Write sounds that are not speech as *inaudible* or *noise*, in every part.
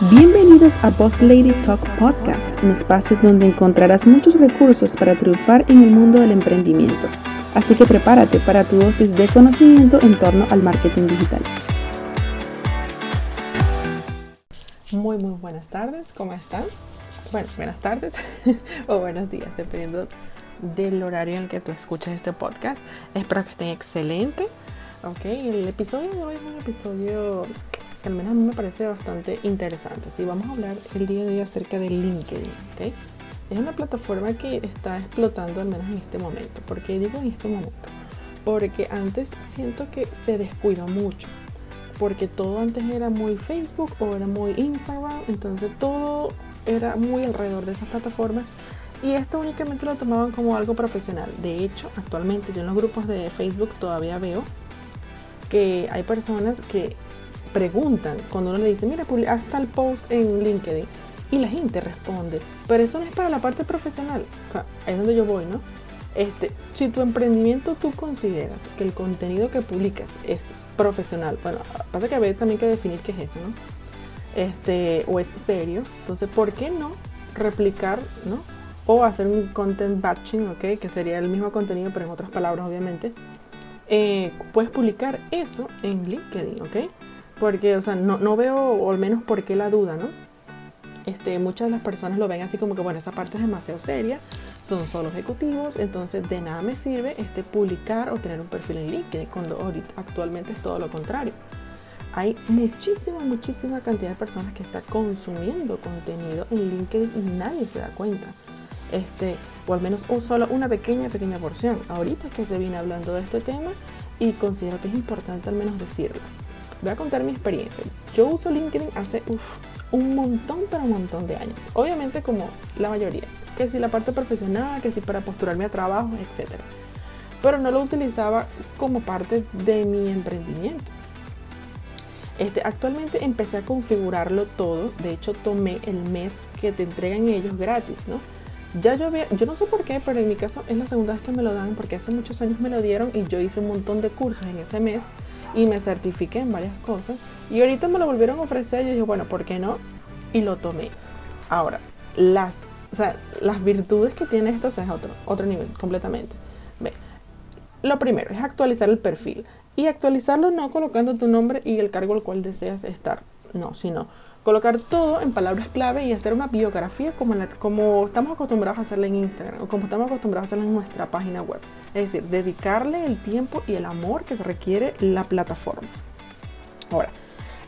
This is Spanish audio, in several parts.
Bienvenidos a Boss Lady Talk Podcast, un espacio donde encontrarás muchos recursos para triunfar en el mundo del emprendimiento. Así que prepárate para tu dosis de conocimiento en torno al marketing digital. Muy, muy buenas tardes, ¿cómo están? Bueno, buenas tardes *laughs* o buenos días, dependiendo del horario en el que tú escuches este podcast. Espero que estén excelentes. Ok, el episodio de hoy es un episodio al menos a mí me parece bastante interesante. Sí, vamos a hablar el día de hoy acerca de LinkedIn. ¿okay? Es una plataforma que está explotando al menos en este momento. ¿Por qué digo en este momento? Porque antes siento que se descuidó mucho. Porque todo antes era muy Facebook o era muy Instagram. Entonces todo era muy alrededor de esas plataformas. Y esto únicamente lo tomaban como algo profesional. De hecho, actualmente yo en los grupos de Facebook todavía veo que hay personas que preguntan cuando uno le dice, mira, hasta el post en LinkedIn. Y la gente responde, pero eso no es para la parte profesional. O sea, ahí es donde yo voy, ¿no? Este, si tu emprendimiento tú consideras que el contenido que publicas es profesional, bueno, pasa que a también que definir qué es eso, ¿no? Este, o es serio, entonces, ¿por qué no replicar, ¿no? O hacer un content batching, ¿ok? Que sería el mismo contenido, pero en otras palabras, obviamente. Eh, puedes publicar eso en LinkedIn, ¿ok? Porque, o sea, no, no veo, o al menos por qué la duda, ¿no? Este, muchas de las personas lo ven así como que, bueno, esa parte es demasiado seria, son solo ejecutivos, entonces de nada me sirve este, publicar o tener un perfil en LinkedIn, cuando ahorita actualmente es todo lo contrario. Hay muchísima, muchísima cantidad de personas que están consumiendo contenido en LinkedIn y nadie se da cuenta. Este, o al menos un solo una pequeña, pequeña porción. Ahorita es que se viene hablando de este tema y considero que es importante al menos decirlo voy a contar mi experiencia. Yo uso LinkedIn hace un montón, pero un montón de años. Obviamente como la mayoría. Que si la parte profesional, que si para postularme a trabajo, etc. Pero no lo utilizaba como parte de mi emprendimiento. Este, actualmente empecé a configurarlo todo. De hecho, tomé el mes que te entregan ellos gratis, ¿no? Ya yo había, yo no sé por qué, pero en mi caso es la segunda vez que me lo dan, porque hace muchos años me lo dieron y yo hice un montón de cursos en ese mes y me certifiqué en varias cosas. Y ahorita me lo volvieron a ofrecer y dije, bueno, ¿por qué no? Y lo tomé. Ahora, las, las virtudes que tiene esto es otro, otro nivel completamente. Ve, lo primero es actualizar el perfil. Y actualizarlo no colocando tu nombre y el cargo al cual deseas estar. No, sino colocar todo en palabras clave y hacer una biografía como, como estamos acostumbrados a hacerla en Instagram o como estamos acostumbrados a hacerla en nuestra página web. Es decir, dedicarle el tiempo y el amor que se requiere la plataforma. Ahora,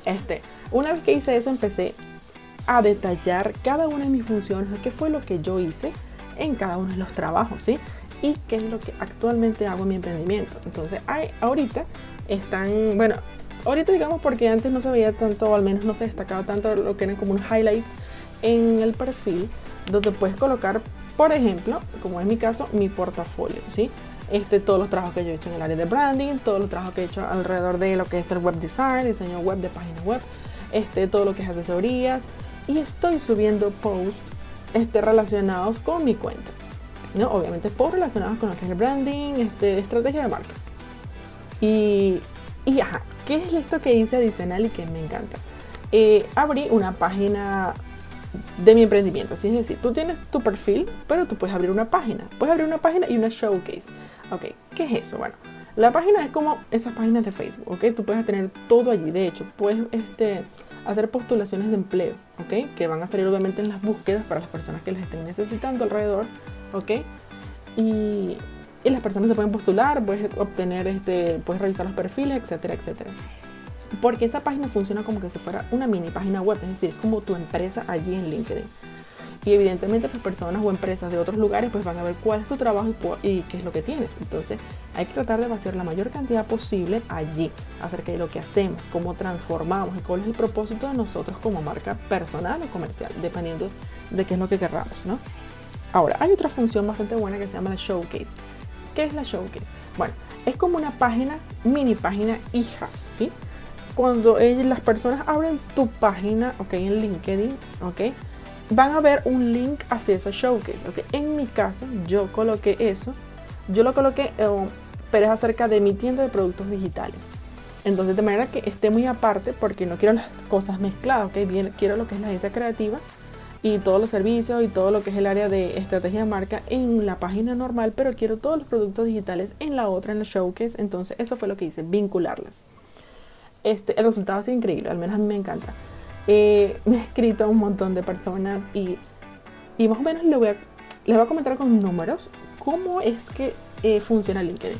este, una vez que hice eso empecé a detallar cada una de mis funciones, qué fue lo que yo hice en cada uno de los trabajos, ¿sí? Y qué es lo que actualmente hago en mi emprendimiento. Entonces, hay, ahorita están, bueno, Ahorita digamos porque antes no se veía tanto, o al menos no se destacaba tanto lo que eran como un highlights en el perfil, donde puedes colocar, por ejemplo, como es mi caso, mi portafolio, ¿sí? Este, todos los trabajos que yo he hecho en el área de branding, todos los trabajos que he hecho alrededor de lo que es el web design, diseño web de páginas web, este, todo lo que es asesorías, y estoy subiendo posts este, relacionados con mi cuenta. ¿no? Obviamente posts relacionados con lo que es el branding, este, estrategia de marca. Y, y ajá, ¿Qué es esto que hice adicional y que me encanta? Eh, abrí una página de mi emprendimiento. Así es decir, tú tienes tu perfil, pero tú puedes abrir una página. Puedes abrir una página y una showcase. Ok, ¿qué es eso? Bueno, la página es como esas páginas de Facebook, ¿ok? Tú puedes tener todo allí. De hecho, puedes este, hacer postulaciones de empleo, ¿ok? Que van a salir obviamente en las búsquedas para las personas que las estén necesitando alrededor, ¿ok? Y y las personas se pueden postular, puedes obtener, este, puedes revisar los perfiles, etcétera, etcétera. Porque esa página funciona como que si fuera una mini página web, es decir, como tu empresa allí en LinkedIn. Y evidentemente pues, personas o empresas de otros lugares pues van a ver cuál es tu trabajo y, qué es lo que tienes. Entonces hay que tratar de vaciar la mayor cantidad posible allí acerca de lo que hacemos, cómo transformamos y cuál es el propósito de nosotros como marca personal o comercial, dependiendo de qué es lo que querramos, ¿no? Ahora, hay otra función bastante buena que se llama la Showcase ¿Qué es la Showcase? Bueno, es como una página, mini página hija, ¿sí? Cuando las personas abren tu página, ok, en LinkedIn, ok, van a ver un link hacia esa Showcase, ok. En mi caso, yo coloqué eso, yo lo coloqué, eh, pero es acerca de mi tienda de productos digitales. Entonces, de manera que esté muy aparte, porque no quiero las cosas mezcladas, ¿ok? Bien, quiero lo que es la agencia creativa y todos los servicios y todo lo que es el área de estrategia de marca en la página normal, pero quiero todos los productos digitales en la otra, en la showcase. Entonces, eso fue lo que hice, vincularlas. Este, el resultado ha sido increíble, al menos a mí me encanta. Eh, me he escrito a un montón de personas y, y más o menos les voy, a, les a comentar con números cómo es que eh, funciona LinkedIn.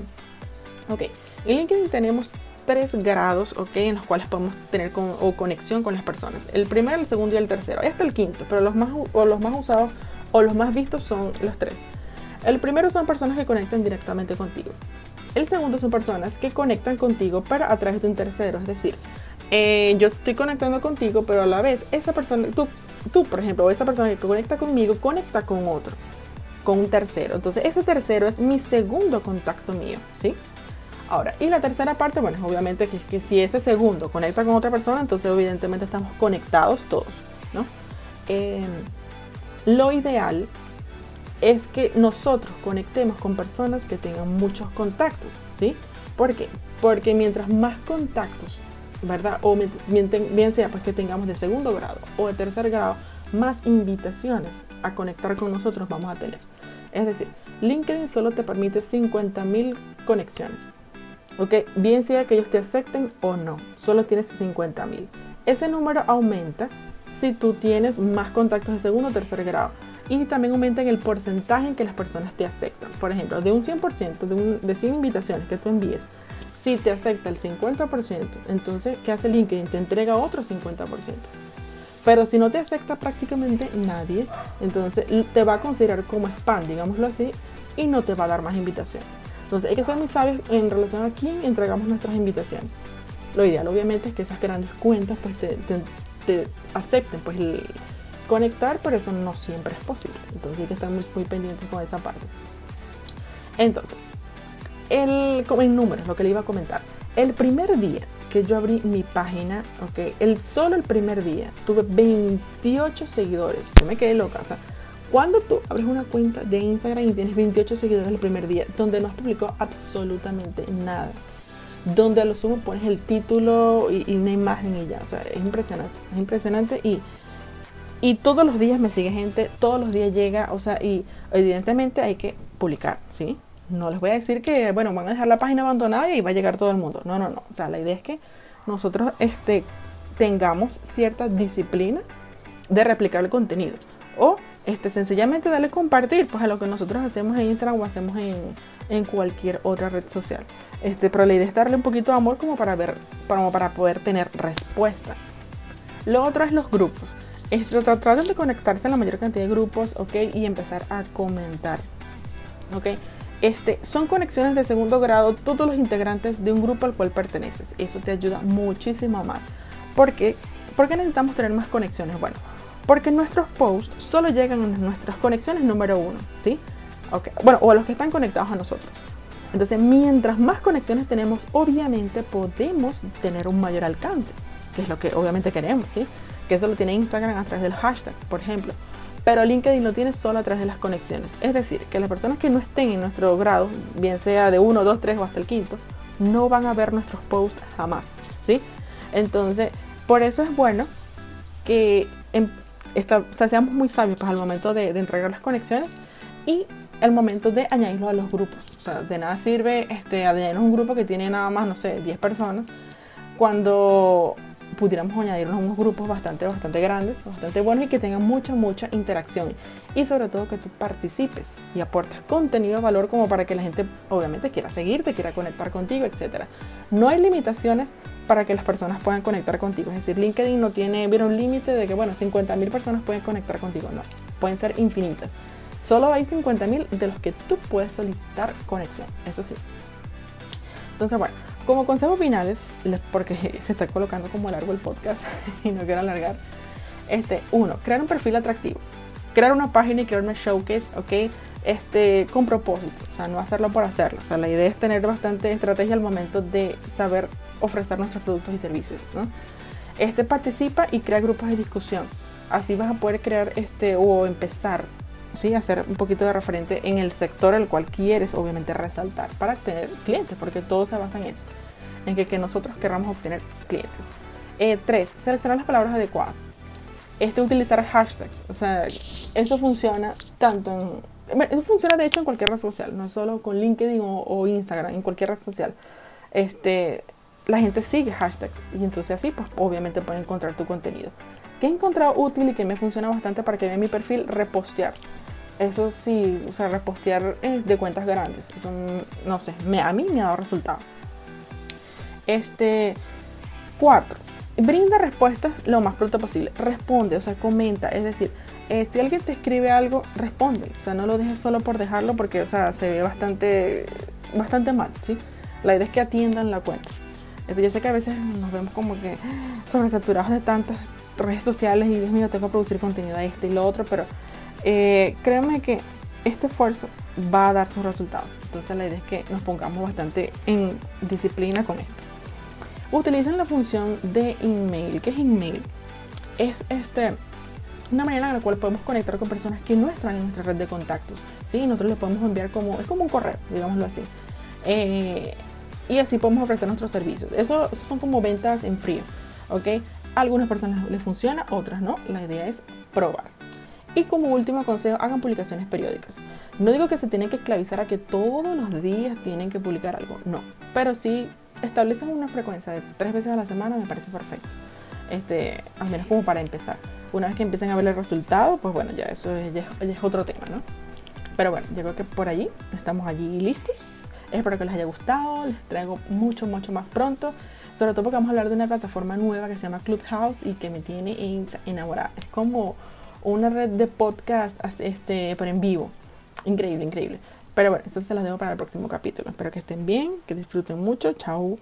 Ok, en LinkedIn tenemos tres grados, ¿ok? En los cuales podemos tener o conexión con las personas. El primero, el segundo y el tercero. Este el quinto, pero los más, o los más usados o los más vistos son los tres. El primero son personas que conectan directamente contigo. El segundo son personas que conectan contigo, pero a través de un tercero. Es decir, eh, yo estoy conectando contigo, pero a la vez esa persona, tú, tú por ejemplo, esa persona que conecta conmigo, conecta con otro, con un tercero. Entonces, ese tercero es mi segundo contacto mío, ¿sí? Ahora, y la tercera parte, bueno, obviamente que, que si ese segundo conecta con otra persona, entonces evidentemente estamos conectados todos, ¿no? Em, lo ideal es que nosotros conectemos con personas que tengan muchos contactos, ¿sí? ¿Por qué? Porque mientras más contactos, ¿verdad? O bien sea pues que tengamos de segundo grado o de tercer grado, más invitaciones a conectar con nosotros vamos a tener. Es decir, LinkedIn solo te permite 50.000 conexiones. ¿Ok? Bien sea que ellos te acepten o no, solo tienes 50 mil. Ese número aumenta si tú tienes más contactos de segundo o tercer grado. Y también aumenta en el porcentaje en que las personas te aceptan. Por ejemplo, de un 100%, de, de 100 invitaciones que tú envíes, si te acepta el 50%, entonces, ¿qué hace LinkedIn? Te entrega otro 50%. Pero si no te acepta prácticamente nadie, entonces te va a considerar como spam, digámoslo así, y no te va a dar más invitaciones. Entonces hay que ser muy sabios en relación a quién entregamos nuestras invitaciones. Lo ideal obviamente es que esas grandes cuentas pues te, acepten pues conectar, pero eso no siempre es posible. Entonces hay que estar muy, muy pendientes con esa parte. Entonces, el, en números, lo que le iba a comentar. El primer día que yo abrí mi página, ok, el, solo el primer día tuve 28 seguidores. Yo me quedé loca, o sea, cuando tú abres una cuenta de Instagram y tienes 28 seguidores el primer día, donde no has publicado absolutamente nada, donde a lo sumo pones el título y, una imagen y ya, o sea, es impresionante, es impresionante y, y todos los días me sigue gente, todos los días llega, o sea, y evidentemente hay que publicar, ¿sí? No les voy a decir que, bueno, van a dejar la página abandonada y va a llegar todo el mundo. No, no, no. O sea, la idea es que nosotros este, tengamos cierta disciplina de replicar el contenido. O este, sencillamente darle compartir pues, a lo que nosotros hacemos en Instagram o hacemos en, cualquier otra red social. Este, pero la idea es darle un poquito de amor como para, ver, como para poder tener respuesta. Lo otro es los grupos. Este, tratar de conectarse a la mayor cantidad de grupos, ¿ok? Y empezar a comentar, ¿ok? Este, son conexiones de segundo grado todos los integrantes de un grupo al cual perteneces. Eso te ayuda muchísimo más. ¿Por qué? ¿Por qué necesitamos tener más conexiones? Bueno, porque nuestros posts solo llegan a nuestras conexiones número uno, ¿sí? Okay. Bueno, o a los que están conectados a nosotros. Entonces, mientras más conexiones tenemos, obviamente podemos tener un mayor alcance, que es lo que obviamente queremos, ¿sí? Que eso lo tiene Instagram a través de los hashtags, por ejemplo. Pero LinkedIn lo tiene solo a través de las conexiones. Es decir, que las personas que no estén en nuestro grado, bien sea de 1, 2, 3 o hasta el quinto, no van a ver nuestros posts jamás, ¿sí? Entonces, por eso es bueno que em, seamos muy sabios pues, al momento de, entregar las conexiones y el momento de añadirlo a los grupos. O sea, de nada sirve este, añadirnos un grupo que tiene nada más, no sé, 10 personas, cuando pudiéramos añadirnos unos grupos bastante, bastante grandes, bastante buenos y que tengan mucha, mucha interacción. Y sobre todo que tú participes y aportes contenido de valor como para que la gente obviamente quiera seguirte, quiera conectar contigo, etc. No hay limitaciones para que las personas puedan conectar contigo. Es decir, LinkedIn no tiene, un límite de que, bueno, 50.000 personas pueden conectar contigo. No, pueden ser infinitas. Solo hay 50.000 de los que tú puedes solicitar conexión, eso sí. Entonces, bueno, como consejos finales, porque *laughs* se está colocando como largo el podcast *laughs* y no quiero alargar, este, uno, crear un perfil atractivo, crear una página y crear una showcase, ok, este, con propósito, o sea, no hacerlo por hacerlo, o sea, la idea es tener bastante estrategia al momento de saber ofrecer nuestros productos y servicios. Este participa y crea grupos de discusión, así vas a poder crear este o empezar hacer un poquito de referente en el sector al cual quieres obviamente resaltar para tener clientes, porque todo se basa en eso. en que, que nosotros querramos obtener clientes. Eh, tres, seleccionar las palabras adecuadas. Este, utilizar hashtags. O sea, eso funciona tanto en... Eso funciona de hecho en cualquier red social, no solo con LinkedIn o, Instagram, en cualquier red social. Este, la gente sigue hashtags y entonces así pues obviamente pueden encontrar tu contenido. ¿Qué he encontrado útil y que me funciona bastante para que vean mi perfil? Repostear. Eso sí, o sea, repostear eh, de cuentas grandes. Eso, no sé, a mí me ha dado resultado. Este, cuatro, brinda respuestas lo más pronto posible. Responde, o sea, comenta. Es decir, eh, si alguien te escribe algo, responde. O sea, no lo dejes solo por dejarlo porque, o sea, se ve bastante, bastante mal, ¿sí? La idea es que atiendan la cuenta. Este, yo sé que a veces nos vemos como que sobresaturados de tantas redes sociales y Dios mío, tengo que producir contenido a este y lo otro, pero eh, créanme que este esfuerzo va a dar sus resultados. Entonces la idea es que nos pongamos bastante en disciplina con esto. Utilicen la función de email. ¿Qué es email? Es este, una manera en la cual podemos conectar con personas que no están en nuestra red de contactos. ¿sí? Nosotros le podemos enviar como, es como un correo, digámoslo así. Eh, y así podemos ofrecer nuestros servicios. Eso, son como ventas en frío, ¿ok? A algunas personas les funciona, otras no. La idea es probar. Y como último consejo, hagan publicaciones periódicas. No digo que se tienen que esclavizar a que todos los días tienen que publicar algo, no. Pero sí establecen una frecuencia de tres veces a la semana, me parece perfecto. Este, al menos como para empezar. Una vez que empiecen a ver el resultado, pues bueno, ya eso es, ya es otro tema, ¿no? Pero bueno, yo creo que por allí estamos allí listos. Espero que les haya gustado, les traigo mucho, mucho más pronto. Sobre todo porque vamos a hablar de una plataforma nueva que se llama Clubhouse y que me tiene enamorada. Es como una red de podcast este, por en vivo. Increíble, increíble. Pero bueno, eso se las dejo para el próximo capítulo. Espero que estén bien, que disfruten mucho. Chao.